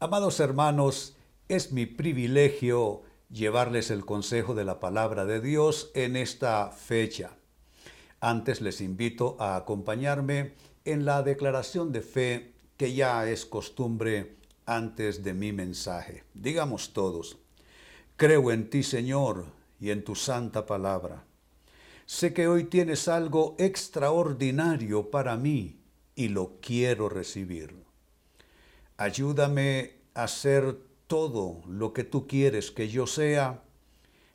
Amados hermanos, es mi privilegio llevarles el consejo de la palabra de Dios en esta fecha. Antes les invito a acompañarme en la declaración de fe que ya es costumbre antes de mi mensaje. Digamos todos, creo en ti Señor y en tu santa palabra. Sé que hoy tienes algo extraordinario para mí y lo quiero recibir. Ayúdame a ser todo lo que tú quieres que yo sea.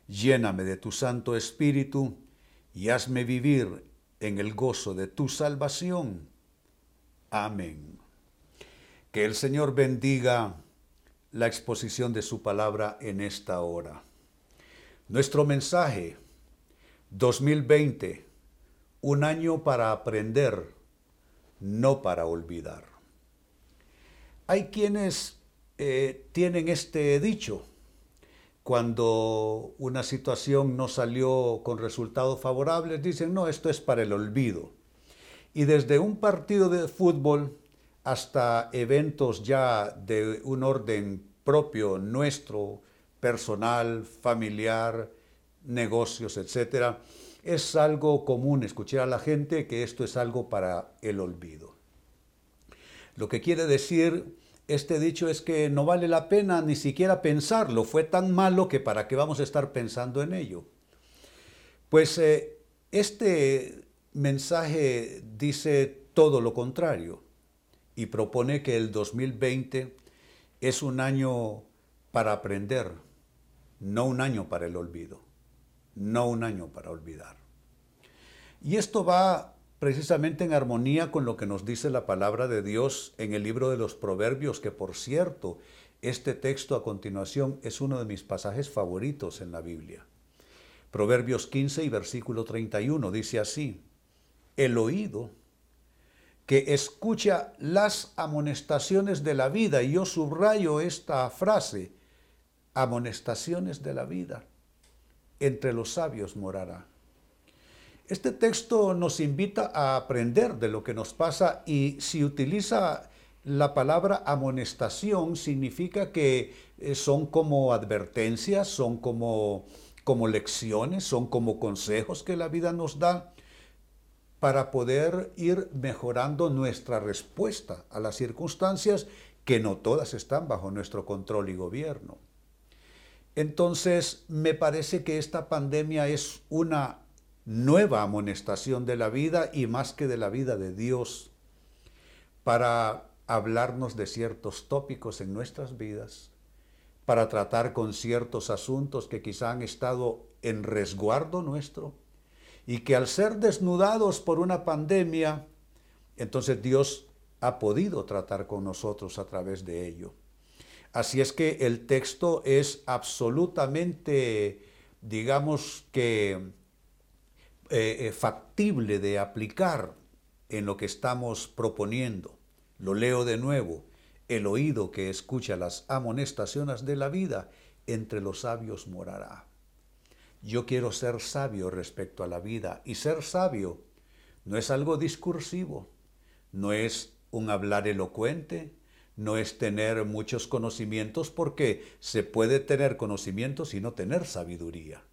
Lléname de tu Santo Espíritu y hazme vivir en el gozo de tu salvación. Amén. Que el Señor bendiga la exposición de su palabra en esta hora. Nuestro mensaje 2020, un año para aprender, no para olvidar. Hay quienes eh, tienen este dicho, cuando una situación no salió con resultados favorables, dicen, no, esto es para el olvido. Y desde un partido de fútbol hasta eventos ya de un orden propio nuestro, personal, familiar, negocios, etc., es algo común escuchar a la gente que esto es algo para el olvido. Lo que quiere decir este dicho es que no vale la pena ni siquiera pensarlo, fue tan malo que para qué vamos a estar pensando en ello. Pues eh, este mensaje dice todo lo contrario y propone que el 2020 es un año para aprender, no un año para el olvido, no un año para olvidar. Y esto va precisamente en armonía con lo que nos dice la palabra de Dios en el libro de los Proverbios, que por cierto, este texto a continuación es uno de mis pasajes favoritos en la Biblia. Proverbios 15 y versículo 31 dice así, el oído que escucha las amonestaciones de la vida, y yo subrayo esta frase, amonestaciones de la vida, entre los sabios morará. Este texto nos invita a aprender de lo que nos pasa y si utiliza la palabra amonestación significa que eh, son como advertencias, son como, como lecciones, son como consejos que la vida nos da para poder ir mejorando nuestra respuesta a las circunstancias que no todas están bajo nuestro control y gobierno. Entonces, me parece que esta pandemia es una nueva amonestación de la vida y más que de la vida de Dios para hablarnos de ciertos tópicos en nuestras vidas, para tratar con ciertos asuntos que quizá han estado en resguardo nuestro y que al ser desnudados por una pandemia, entonces Dios ha podido tratar con nosotros a través de ello. Así es que el texto es absolutamente, digamos que, eh, eh, factible de aplicar en lo que estamos proponiendo. Lo leo de nuevo. El oído que escucha las amonestaciones de la vida, entre los sabios morará. Yo quiero ser sabio respecto a la vida y ser sabio no es algo discursivo, no es un hablar elocuente, no es tener muchos conocimientos porque se puede tener conocimientos y no tener sabiduría.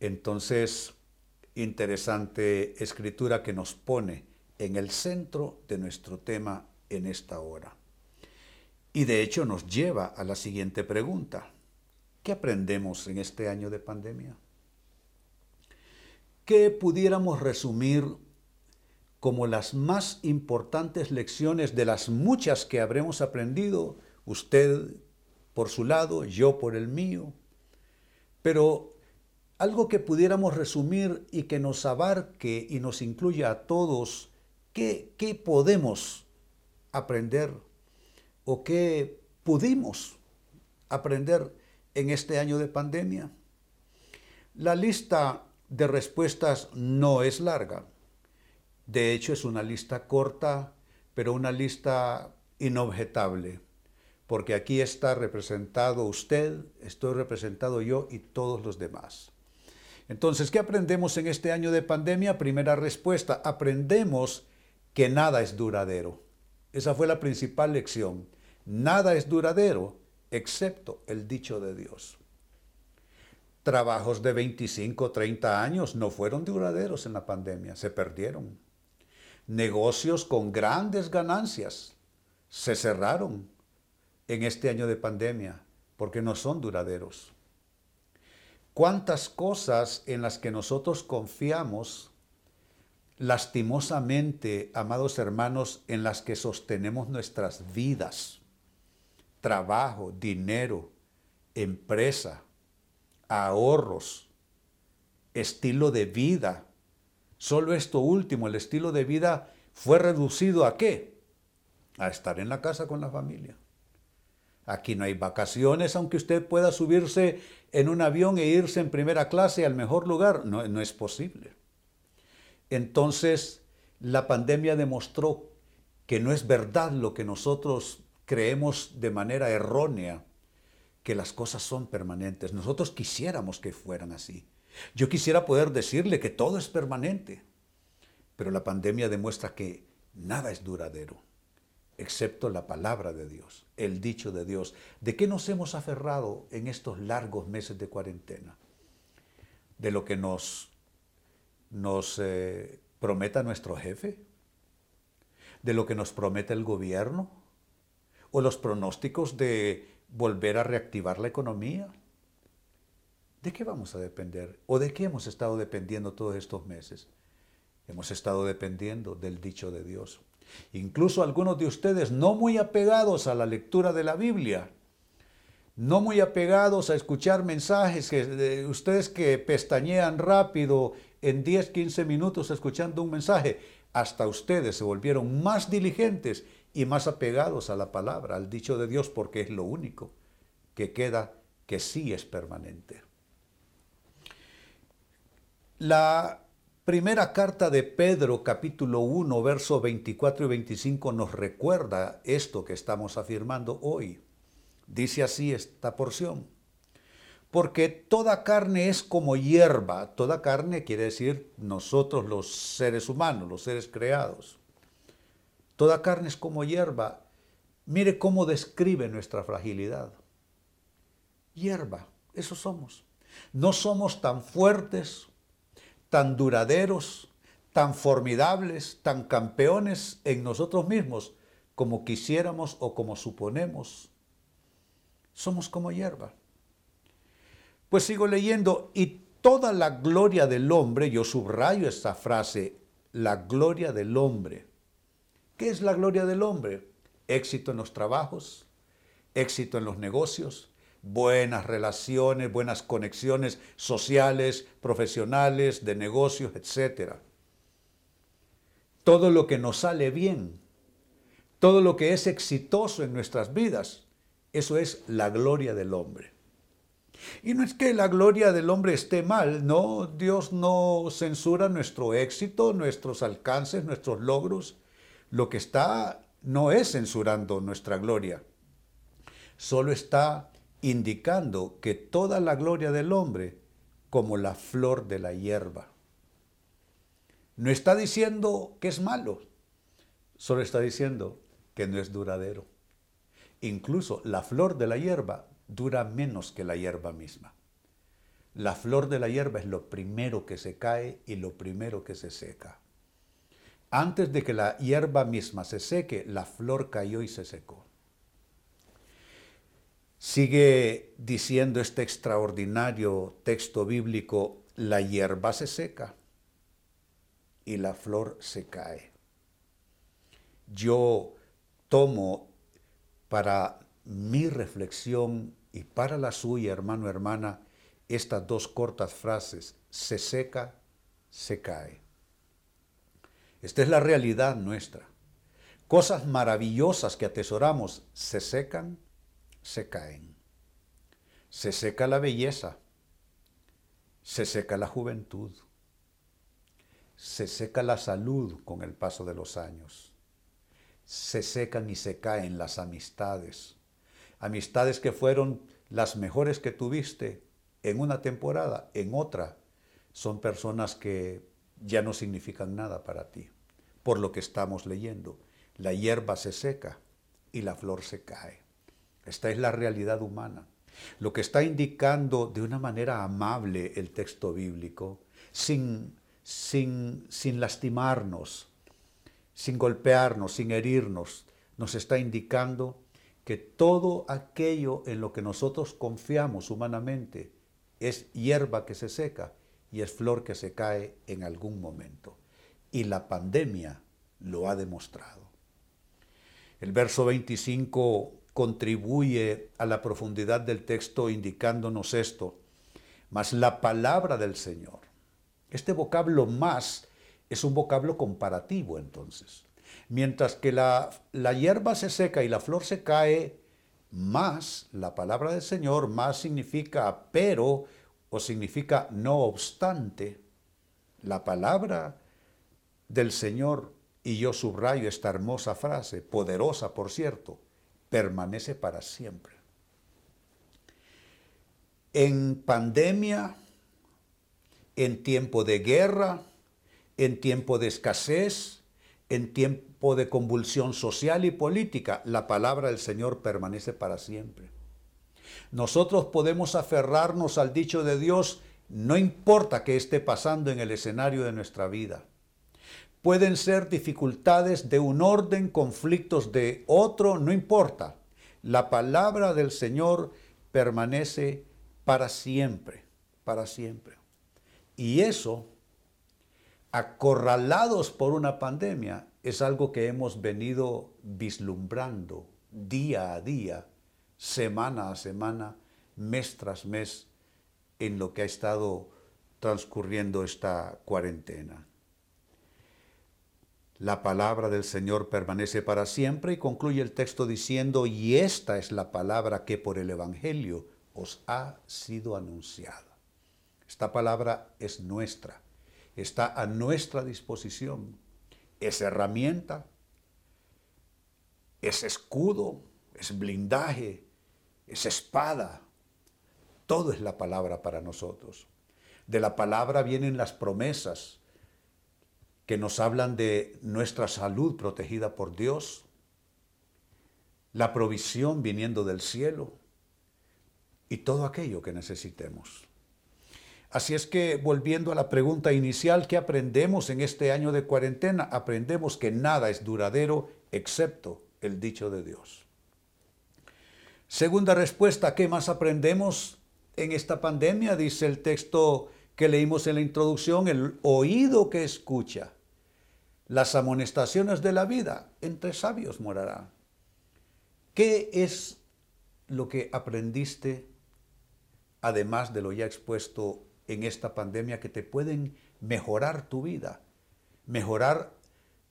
Entonces, interesante escritura que nos pone en el centro de nuestro tema en esta hora. Y de hecho nos lleva a la siguiente pregunta. ¿Qué aprendemos en este año de pandemia? ¿Qué pudiéramos resumir como las más importantes lecciones de las muchas que habremos aprendido, usted por su lado, yo por el mío? Pero algo que pudiéramos resumir y que nos abarque y nos incluya a todos, ¿qué, podemos aprender o qué pudimos aprender en este año de pandemia? La lista de respuestas no es larga. De hecho, es una lista corta, pero una lista inobjetable, porque aquí está representado usted, estoy representado yo y todos los demás. Entonces, ¿qué aprendemos en este año de pandemia? Primera respuesta, aprendemos que nada es duradero. Esa fue la principal lección. nada es duradero excepto el dicho de Dios. Trabajos de 25, 30 años no fueron duraderos en la pandemia, se perdieron. Negocios con grandes ganancias se cerraron en este año de pandemia porque no son duraderos. ¿Cuántas cosas en las que nosotros confiamos lastimosamente, amados hermanos, en las que sostenemos nuestras vidas? Trabajo, dinero, empresa, ahorros, estilo de vida. Solo esto último, el estilo de vida, fue reducido a qué? A estar en la casa con la familia. Aquí no hay vacaciones, aunque usted pueda subirse en un avión e irse en primera clase al mejor lugar. No, no es posible. Entonces, la pandemia demostró que no es verdad lo que nosotros creemos de manera errónea, que las cosas son permanentes. Nosotros quisiéramos que fueran así. Yo quisiera poder decirle que todo es permanente, pero la pandemia demuestra que nada es duradero excepto la palabra de Dios, el dicho de Dios. ¿De qué nos hemos aferrado en estos largos meses de cuarentena? ¿De lo que nos, nos eh, prometa nuestro jefe? ¿De lo que nos promete el gobierno? ¿O los pronósticos de volver a reactivar la economía? ¿De qué vamos a depender? ¿O de qué hemos estado dependiendo todos estos meses? Hemos estado dependiendo del dicho de Dios. Incluso algunos de ustedes no muy apegados a la lectura de la Biblia, no muy apegados a escuchar mensajes, que, ustedes que pestañean rápido en 10, 15 minutos escuchando un mensaje, hasta ustedes se volvieron más diligentes y más apegados a la palabra, al dicho de Dios, porque es lo único que queda que sí es permanente. La Primera carta de Pedro capítulo 1, verso 24 y 25 nos recuerda esto que estamos afirmando hoy. Dice así esta porción. Porque toda carne es como hierba. Toda carne quiere decir nosotros los seres humanos, los seres creados. Toda carne es como hierba. Mire cómo describe nuestra fragilidad. Hierba, eso somos. No somos tan fuertes tan duraderos, tan formidables, tan campeones en nosotros mismos como quisiéramos o como suponemos. Somos como hierba. Pues sigo leyendo, y toda la gloria del hombre, yo subrayo esta frase, la gloria del hombre. ¿Qué es la gloria del hombre? Éxito en los trabajos, éxito en los negocios, buenas relaciones, buenas conexiones sociales, profesionales, de negocios, etc. Todo lo que nos sale bien, todo lo que es exitoso en nuestras vidas, eso es la gloria del hombre. Y no es que la gloria del hombre esté mal, no, Dios no censura nuestro éxito, nuestros alcances, nuestros logros. Lo que está no es censurando nuestra gloria, solo está indicando que toda la gloria del hombre como la flor de la hierba. No está diciendo que es malo, solo está diciendo que no es duradero. Incluso la flor de la hierba dura menos que la hierba misma. La flor de la hierba es lo primero que se cae y lo primero que se seca. Antes de que la hierba misma se seque, la flor cayó y se secó. Sigue diciendo este extraordinario texto bíblico, la hierba se seca y la flor se cae. Yo tomo para mi reflexión y para la suya, hermano, hermana, estas dos cortas frases, se seca, se cae. Esta es la realidad nuestra. Cosas maravillosas que atesoramos se secan, se caen. Se seca la belleza, se seca la juventud, se seca la salud con el paso de los años, se secan y se caen las amistades, amistades que fueron las mejores que tuviste en una temporada, en otra, son personas que ya no significan nada para ti, por lo que estamos leyendo. La hierba se seca y la flor se cae. Esta es la realidad humana. Lo que está indicando de una manera amable el texto bíblico, sin, sin, sin lastimarnos, sin golpearnos, sin herirnos, nos está indicando que todo aquello en lo que nosotros confiamos humanamente es hierba que se seca y es flor que se cae en algún momento. Y la pandemia lo ha demostrado. El verso 25 contribuye a la profundidad del texto indicándonos esto, mas la palabra del Señor. Este vocablo más es un vocablo comparativo entonces. Mientras que la, la hierba se seca y la flor se cae, más la palabra del Señor, más significa pero o significa no obstante. La palabra del Señor, y yo subrayo esta hermosa frase, poderosa por cierto, permanece para siempre. En pandemia, en tiempo de guerra, en tiempo de escasez, en tiempo de convulsión social y política, la palabra del Señor permanece para siempre. Nosotros podemos aferrarnos al dicho de Dios, no importa qué esté pasando en el escenario de nuestra vida. Pueden ser dificultades de un orden, conflictos de otro, no importa. La palabra del Señor permanece para siempre, para siempre. Y eso, acorralados por una pandemia, es algo que hemos venido vislumbrando día a día semana a semana, mes tras mes, en lo que ha estado transcurriendo esta cuarentena. La palabra del Señor permanece para siempre y concluye el texto diciendo, y esta es la palabra que por el Evangelio os ha sido anunciada. Esta palabra es nuestra, está a nuestra disposición, es herramienta, es escudo, es blindaje, es espada. Todo es la palabra para nosotros. De la palabra vienen las promesas que nos hablan de nuestra salud protegida por Dios, la provisión viniendo del cielo y todo aquello que necesitemos. Así es que volviendo a la pregunta inicial, ¿qué aprendemos en este año de cuarentena? Aprendemos que nada es duradero excepto el dicho de Dios. Segunda respuesta, ¿qué más aprendemos en esta pandemia? Dice el texto que leímos en la introducción, el oído que escucha las amonestaciones de la vida, entre sabios morará. ¿Qué es lo que aprendiste, además de lo ya expuesto en esta pandemia, que te pueden mejorar tu vida, mejorar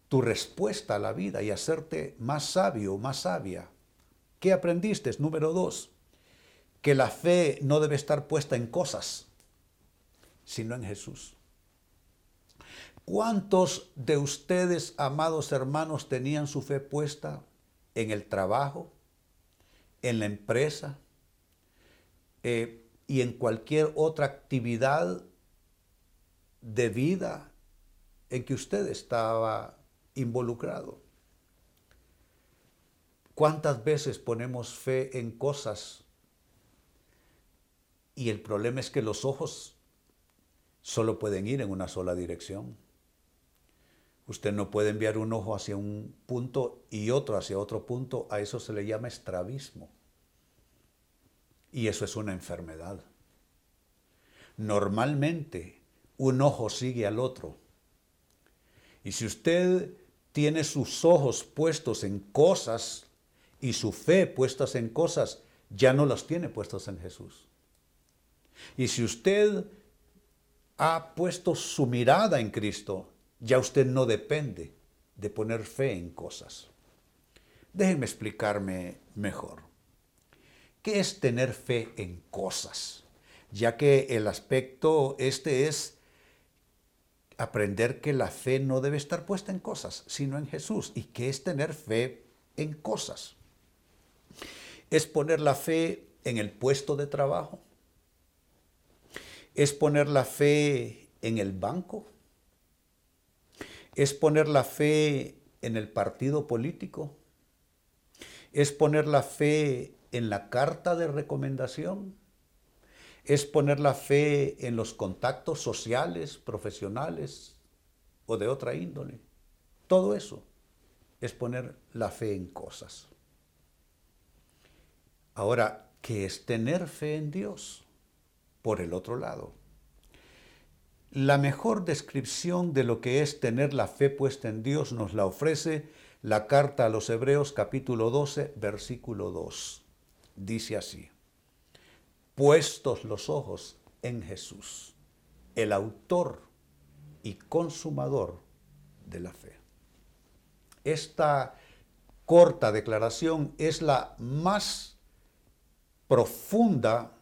tu respuesta a la vida y hacerte más sabio, más sabia? ¿Qué aprendiste? Número dos, que la fe no debe estar puesta en cosas, sino en Jesús. ¿Cuántos de ustedes, amados hermanos, tenían su fe puesta en el trabajo, en la empresa eh, y en cualquier otra actividad de vida en que usted estaba involucrado? ¿Cuántas veces ponemos fe en cosas? Y el problema es que los ojos solo pueden ir en una sola dirección. Usted no puede enviar un ojo hacia un punto y otro hacia otro punto. A eso se le llama estrabismo. Y eso es una enfermedad. Normalmente un ojo sigue al otro. Y si usted tiene sus ojos puestos en cosas y su fe puestas en cosas, ya no las tiene puestas en Jesús. Y si usted ha puesto su mirada en Cristo, ya usted no depende de poner fe en cosas. Déjenme explicarme mejor. ¿Qué es tener fe en cosas? Ya que el aspecto este es aprender que la fe no debe estar puesta en cosas, sino en Jesús. ¿Y qué es tener fe en cosas? es poner la fe en el puesto de trabajo, es poner la fe en el banco, es poner la fe en el partido político, es poner la fe en la carta de recomendación, es poner la fe en los contactos sociales, profesionales o de otra índole. Todo eso es poner la fe en cosas. Ahora, ¿qué es tener fe en Dios? Por el otro lado, la mejor descripción de lo que es tener la fe puesta en Dios nos la ofrece la carta a los Hebreos capítulo 12, versículo 2. Dice así, puestos los ojos en Jesús, el autor y consumador de la fe. Esta corta declaración es la más profunda,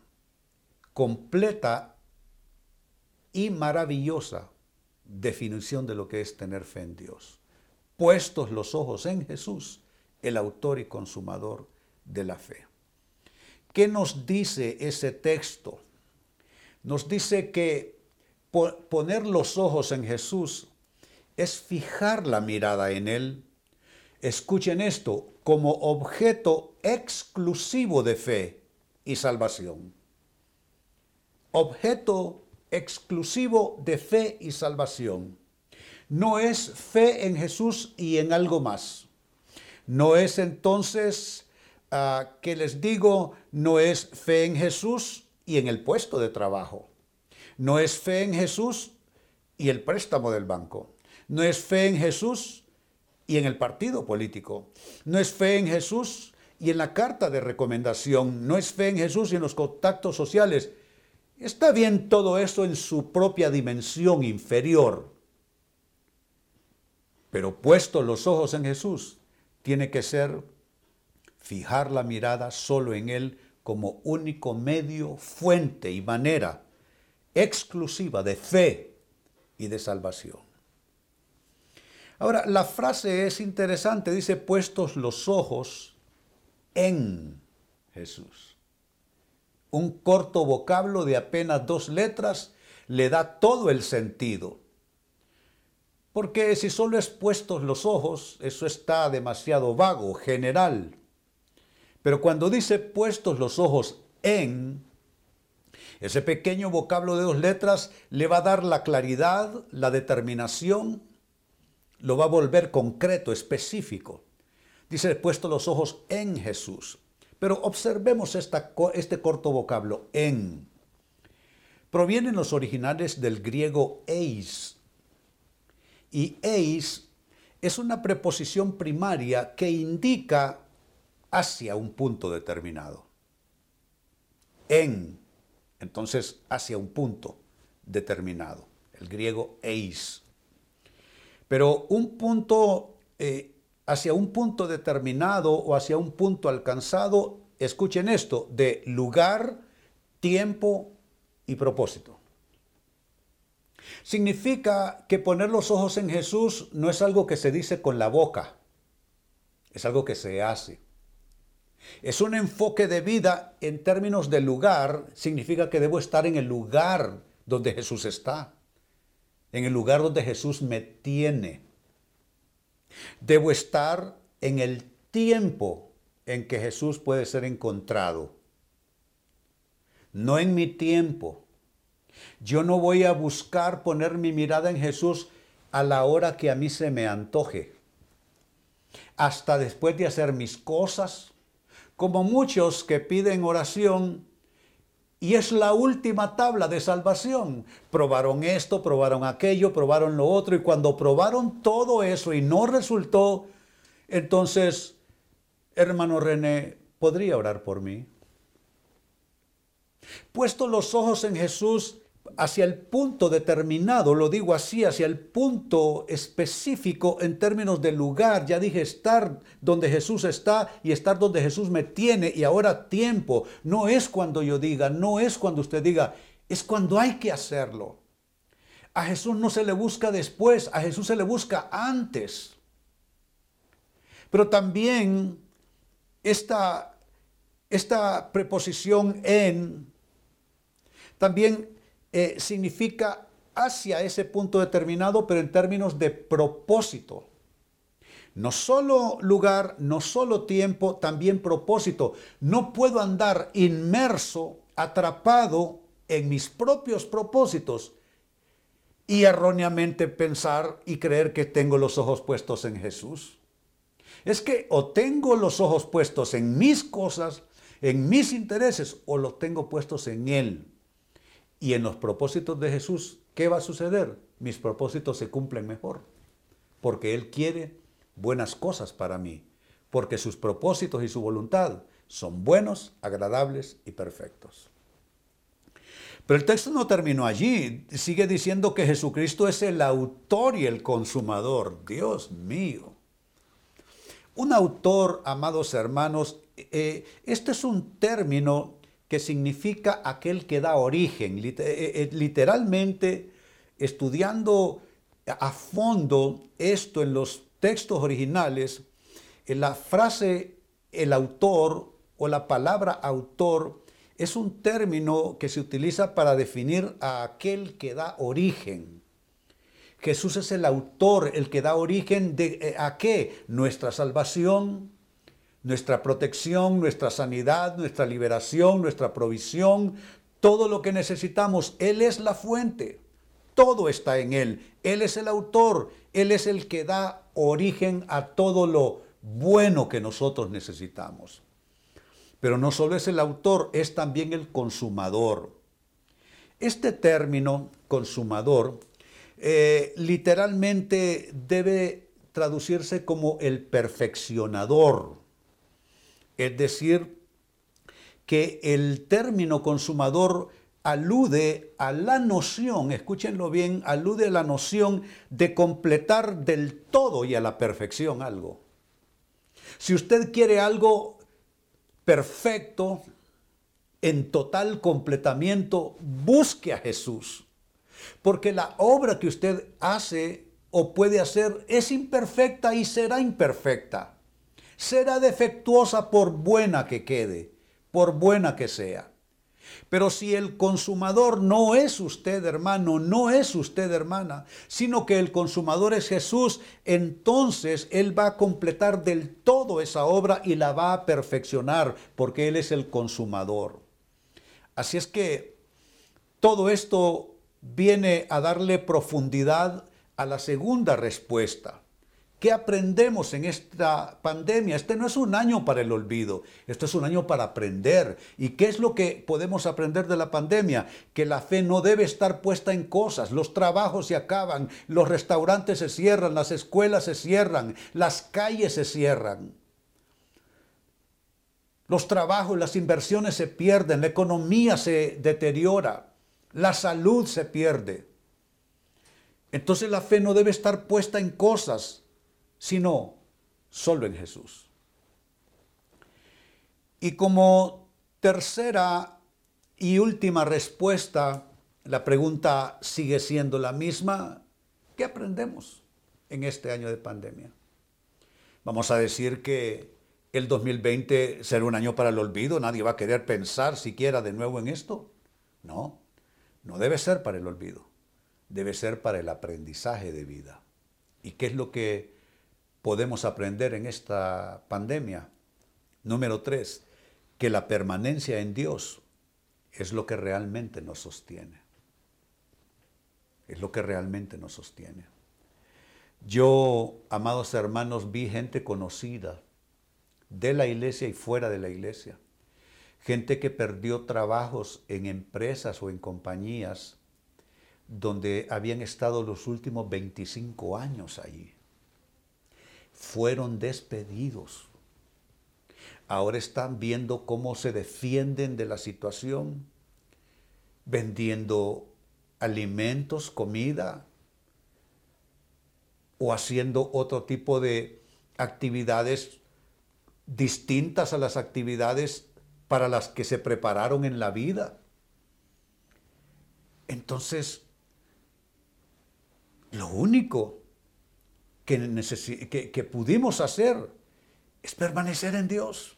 completa y maravillosa definición de lo que es tener fe en Dios. Puestos los ojos en Jesús, el autor y consumador de la fe. ¿Qué nos dice ese texto? Nos dice que poner los ojos en Jesús es fijar la mirada en Él. Escuchen esto, como objeto exclusivo de fe y salvación. Objeto exclusivo de fe y salvación. No es fe en Jesús y en algo más. No es entonces, uh, que les digo, no es fe en Jesús y en el puesto de trabajo. No es fe en Jesús y el préstamo del banco. No es fe en Jesús y en el partido político. No es fe en Jesús y en la carta de recomendación. No es fe en Jesús y en los contactos sociales. Está bien todo eso en su propia dimensión inferior. Pero puesto los ojos en Jesús, tiene que ser fijar la mirada solo en Él como único medio, fuente y manera exclusiva de fe y de salvación. Ahora, la frase es interesante, dice, puestos los ojos en Jesús. Un corto vocablo de apenas dos letras le da todo el sentido. Porque si solo es puestos los ojos, eso está demasiado vago, general. Pero cuando dice puestos los ojos en, ese pequeño vocablo de dos letras le va a dar la claridad, la determinación, lo va a volver concreto, específico. Dice, puesto los ojos en Jesús. Pero observemos este corto vocablo, en. Provienen los originales del griego eis. Y eis es una preposición primaria que indica hacia un punto determinado. En, entonces hacia un punto determinado. El griego eis. Pero un punto eh, hacia un punto determinado o hacia un punto alcanzado, escuchen esto, de lugar, tiempo y propósito. Significa que poner los ojos en Jesús no es algo que se dice con la boca, es algo que se hace. Es un enfoque de vida en términos de lugar, significa que debo estar en el lugar donde Jesús está, en el lugar donde Jesús me tiene. Debo estar en el tiempo en que Jesús puede ser encontrado, no en mi tiempo. Yo no voy a buscar poner mi mirada en Jesús a la hora que a mí se me antoje, hasta después de hacer mis cosas, como muchos que piden oración y es la última tabla de salvación. Probaron esto, probaron aquello, probaron lo otro, y cuando probaron todo eso y no resultó, entonces, hermano René, ¿podría orar por mí? Puesto los ojos en Jesús, hacia el punto determinado, lo digo así, hacia el punto específico en términos de lugar. Ya dije estar donde Jesús está y estar donde Jesús me tiene y ahora tiempo. No es cuando yo diga, no es cuando usted diga, es cuando hay que hacerlo. A Jesús no se le busca después, a Jesús se le busca antes. Pero también esta, esta preposición en también eh, significa hacia ese punto determinado, pero en términos de propósito. No solo lugar, no solo tiempo, también propósito. No puedo andar inmerso, atrapado en mis propios propósitos y erróneamente pensar y creer que tengo los ojos puestos en Jesús. Es que o tengo los ojos puestos en mis cosas, en mis intereses, o los tengo puestos en Él. Y en los propósitos de Jesús, ¿qué va a suceder? Mis propósitos se cumplen mejor, porque Él quiere buenas cosas para mí, porque sus propósitos y su voluntad son buenos, agradables y perfectos. Pero el texto no terminó allí, sigue diciendo que Jesucristo es el autor y el consumador. Dios mío. Un autor, amados hermanos, eh, este es un término que significa aquel que da origen. Eh, eh, literalmente, estudiando a fondo esto en los textos originales, la frase el autor o la palabra autor es un término que se utiliza para definir a aquel que da origen. Jesús es el autor, el que da origen de eh, a qué? Nuestra salvación, nuestra protección, nuestra sanidad, nuestra liberación, nuestra provisión, todo lo que necesitamos. Él es la fuente. Todo está en Él. Él es el autor. Él es el que da origen a todo lo bueno que nosotros necesitamos. Pero no solo es el autor, es también el consumador. Este término, consumador, eh, literalmente debe traducirse como el perfeccionador. Es decir, que el término consumador alude a la noción, escúchenlo bien, alude a la noción de completar del todo y a la perfección algo. Si usted quiere algo perfecto, en total completamiento, busque a Jesús. Porque la obra que usted hace o puede hacer es imperfecta y será imperfecta. Será defectuosa por buena que quede, por buena que sea. Pero si el consumador no es usted, hermano, no es usted, hermana, sino que el consumador es Jesús, entonces Él va a completar del todo esa obra y la va a perfeccionar, porque Él es el consumador. Así es que todo esto viene a darle profundidad a la segunda respuesta. ¿Qué aprendemos en esta pandemia? Este no es un año para el olvido, esto es un año para aprender. ¿Y qué es lo que podemos aprender de la pandemia? Que la fe no debe estar puesta en cosas. Los trabajos se acaban, los restaurantes se cierran, las escuelas se cierran, las calles se cierran. Los trabajos, las inversiones se pierden, la economía se deteriora, la salud se pierde. Entonces la fe no debe estar puesta en cosas, sino solo en Jesús. Y como tercera y última respuesta, la pregunta sigue siendo la misma. ¿Qué aprendemos en este año de pandemia? Vamos a decir que el 2020 será un año para el olvido, nadie va a querer pensar siquiera de nuevo en esto. No, no debe ser para el olvido, debe ser para el aprendizaje de vida. ¿Y qué es lo que podemos aprender en esta pandemia? Número tres, que la permanencia en Dios es lo que realmente nos sostiene. Es lo que realmente nos sostiene. Yo, amados hermanos, vi gente conocida de la iglesia y fuera de la iglesia. Gente que perdió trabajos en empresas o en compañías donde habían estado los últimos 25 años allí fueron despedidos. Ahora están viendo cómo se defienden de la situación, vendiendo alimentos, comida, o haciendo otro tipo de actividades distintas a las actividades para las que se prepararon en la vida. Entonces, lo único que, pudimos hacer es permanecer en Dios.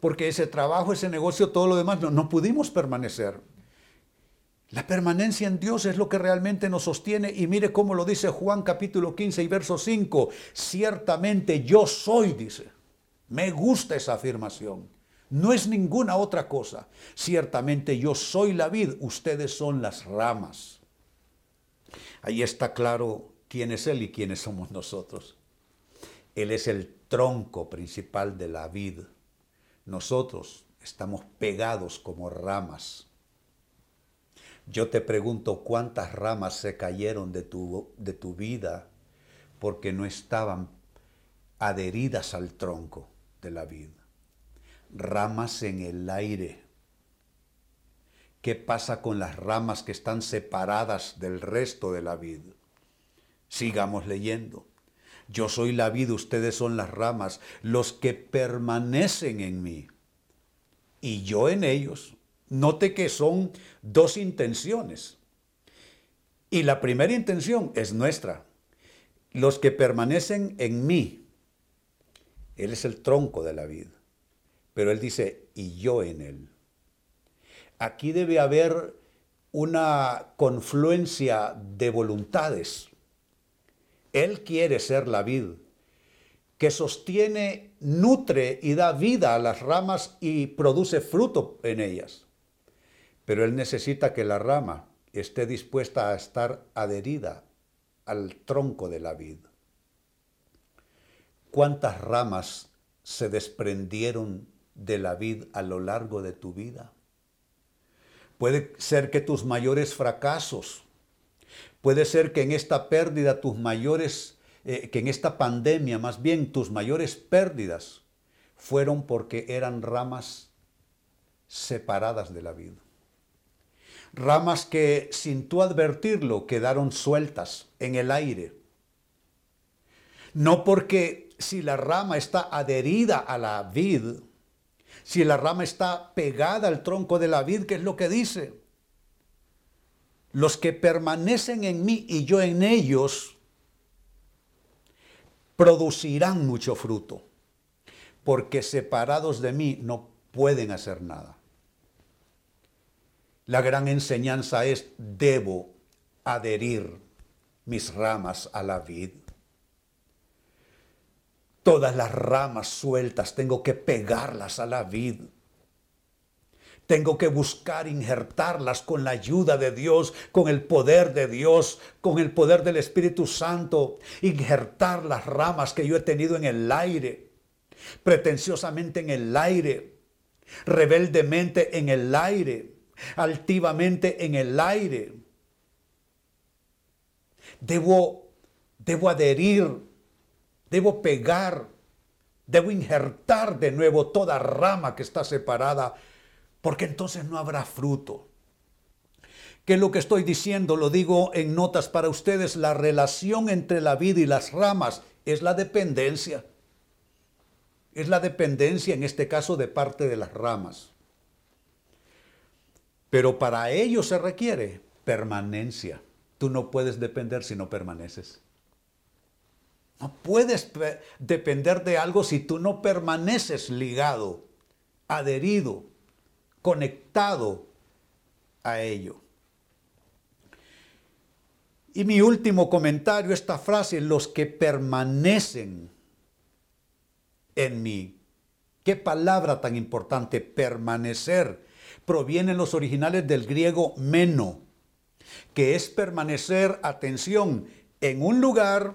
Porque ese trabajo, ese negocio, todo lo demás, no, no pudimos permanecer. La permanencia en Dios es lo que realmente nos sostiene y mire cómo lo dice Juan capítulo 15 y verso 5. Ciertamente yo soy, dice. Me gusta esa afirmación. No es ninguna otra cosa. Ciertamente yo soy la vid, ustedes son las ramas. Ahí está claro quién es Él y quiénes somos nosotros. Él es el tronco principal de la vid. Nosotros estamos pegados como ramas. Yo te pregunto cuántas ramas se cayeron de tu, de tu vida porque no estaban adheridas al tronco de la vid. Ramas en el aire. ¿Qué pasa con las ramas que están separadas del resto de la vid? Sigamos leyendo. Yo soy la vid, ustedes son las ramas, los que permanecen en mí y yo en ellos. Note que son dos intenciones. Y la primera intención es nuestra. Los que permanecen en mí. Él es el tronco de la vida. Pero él dice, y yo en él. Aquí debe haber una confluencia de voluntades. Él quiere ser la vid, que sostiene, nutre y da vida a las ramas y produce fruto en ellas. Pero Él necesita que la rama esté dispuesta a estar adherida al tronco de la vid. ¿Cuántas ramas se desprendieron de la vid a lo largo de tu vida? Puede ser que tus mayores fracasos, puede ser que en esta pérdida tus mayores eh, que en esta pandemia más bien tus mayores pérdidas fueron porque eran ramas separadas de la vida. Ramas que sin tú advertirlo quedaron sueltas en el aire. No porque si la rama está adherida a la vid, si la rama está pegada al tronco de la vid, ¿qué es lo que dice? Los que permanecen en mí y yo en ellos, producirán mucho fruto, porque separados de mí no pueden hacer nada. La gran enseñanza es, debo adherir mis ramas a la vid. Todas las ramas sueltas tengo que pegarlas a la vid. Tengo que buscar injertarlas con la ayuda de Dios, con el poder de Dios, con el poder del Espíritu Santo. Injertar las ramas que yo he tenido en el aire, pretenciosamente en el aire, rebeldemente en el aire, altivamente en el aire. Debo, debo adherir, debo pegar, debo injertar de nuevo toda rama que está separada porque entonces no habrá fruto. ¿Qué es lo que estoy diciendo? Lo digo en notas para ustedes. La relación entre la vida y las ramas es la dependencia. Es la dependencia, en este caso, de parte de las ramas. Pero para ello se requiere permanencia. Tú no puedes depender si no permaneces. No puedes depender de algo si tú no permaneces ligado, adherido, conectado a ello. Y mi último comentario, esta frase, los que permanecen en mí. Qué palabra tan importante, permanecer. Provienen los originales del griego meno, que es permanecer, atención, en un lugar,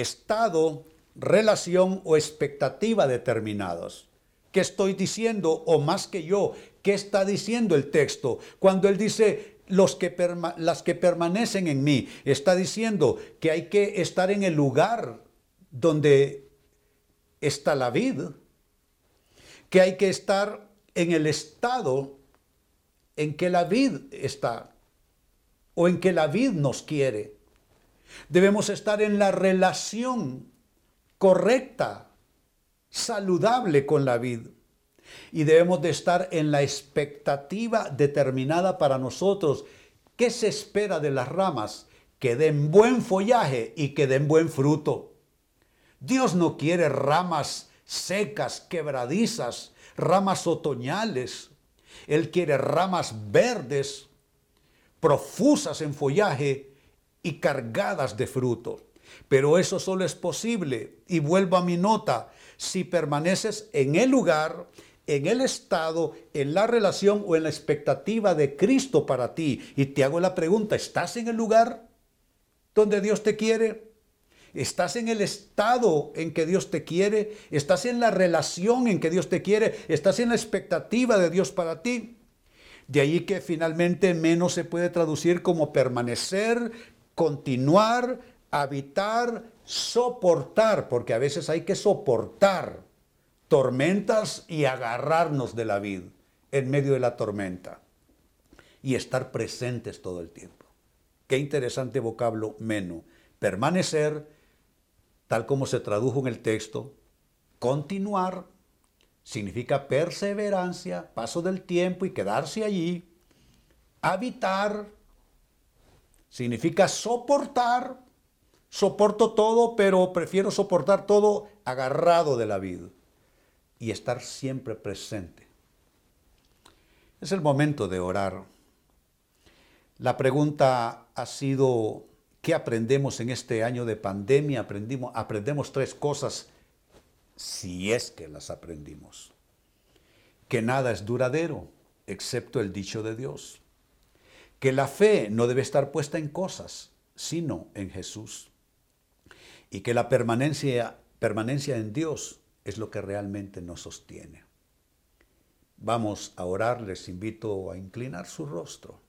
estado, relación o expectativa determinados. ¿Qué estoy diciendo? O más que yo, ¿qué está diciendo el texto? Cuando él dice, los que las que permanecen en mí, está diciendo que hay que estar en el lugar donde está la vid, que hay que estar en el estado en que la vid está, o en que la vid nos quiere. Debemos estar en la relación correcta saludable con la vid. Y debemos de estar en la expectativa determinada para nosotros. ¿Qué se espera de las ramas? Que den buen follaje y que den buen fruto. Dios no quiere ramas secas, quebradizas, ramas otoñales. Él quiere ramas verdes, profusas en follaje y cargadas de fruto. Pero eso solo es posible, y vuelvo a mi nota, si permaneces en el lugar, en el estado, en la relación o en la expectativa de Cristo para ti. Y te hago la pregunta, ¿estás en el lugar donde Dios te quiere? ¿Estás en el estado en que Dios te quiere? ¿Estás en la relación en que Dios te quiere? ¿Estás en la expectativa de Dios para ti? De ahí que finalmente menos se puede traducir como permanecer, continuar, habitar, soportar, porque a veces hay que soportar tormentas y agarrarnos de la vida en medio de la tormenta y estar presentes todo el tiempo. Qué interesante vocablo menos. Permanecer, tal como se tradujo en el texto, continuar, significa perseverancia, paso del tiempo y quedarse allí. Habitar, significa soportar, soporto todo, pero prefiero soportar todo agarrado de la vida y estar siempre presente. Es el momento de orar. La pregunta ha sido, ¿qué aprendemos en este año de pandemia? Aprendimos, aprendemos tres cosas, si es que las aprendimos. Que nada es duradero, excepto el dicho de Dios. Que la fe no debe estar puesta en cosas, sino en Jesús. Y que la permanencia, permanencia en Dios es lo que realmente nos sostiene. Vamos a orar, les invito a inclinar su rostro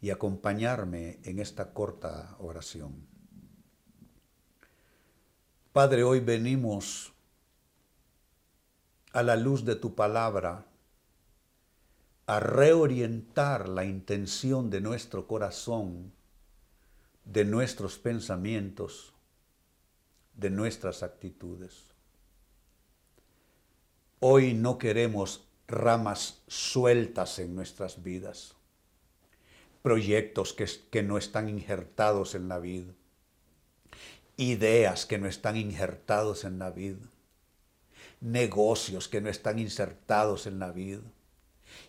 y acompañarme en esta corta oración. Padre, hoy venimos a la luz de tu palabra a reorientar la intención de nuestro corazón, de nuestros pensamientos, de nuestras actitudes. Hoy no queremos ramas sueltas en nuestras vidas, proyectos que, no están injertados en la vida, ideas que no están injertados en la vida, negocios que no están insertados en la vida,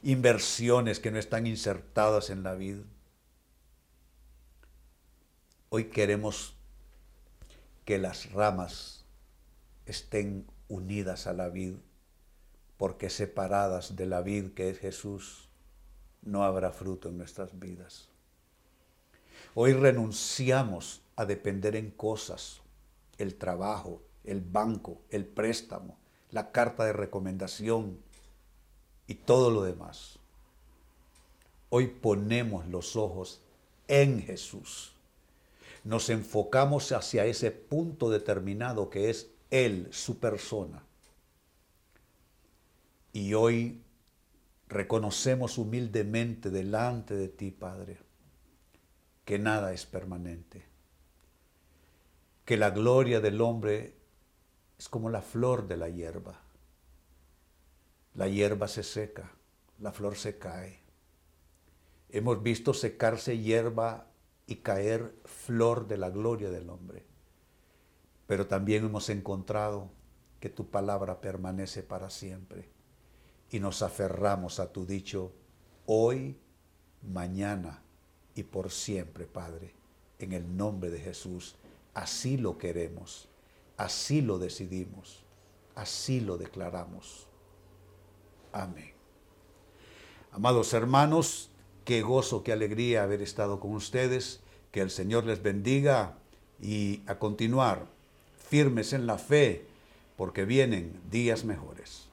inversiones que no están insertadas en la vida. Hoy queremos que las ramas estén unidas a la vida porque separadas de la vid que es Jesús, no habrá fruto en nuestras vidas. Hoy renunciamos a depender en cosas, el trabajo, el banco, el préstamo, la carta de recomendación y todo lo demás. Hoy ponemos los ojos en Jesús. Nos enfocamos hacia ese punto determinado que es Él, su persona y hoy reconocemos humildemente delante de ti, Padre, que nada es permanente, que la gloria del hombre es como la flor de la hierba. La hierba se seca, la flor se cae. Hemos visto secarse hierba y caer flor de la gloria del hombre. Pero también hemos encontrado que tu palabra permanece para siempre y nos aferramos a tu dicho hoy, mañana y por siempre, Padre, en el nombre de Jesús. Así lo queremos, así lo decidimos, así lo declaramos. Amén. Amados hermanos, qué gozo, qué alegría haber estado con ustedes. Que el Señor les bendiga y a continuar firmes en la fe, porque vienen días mejores.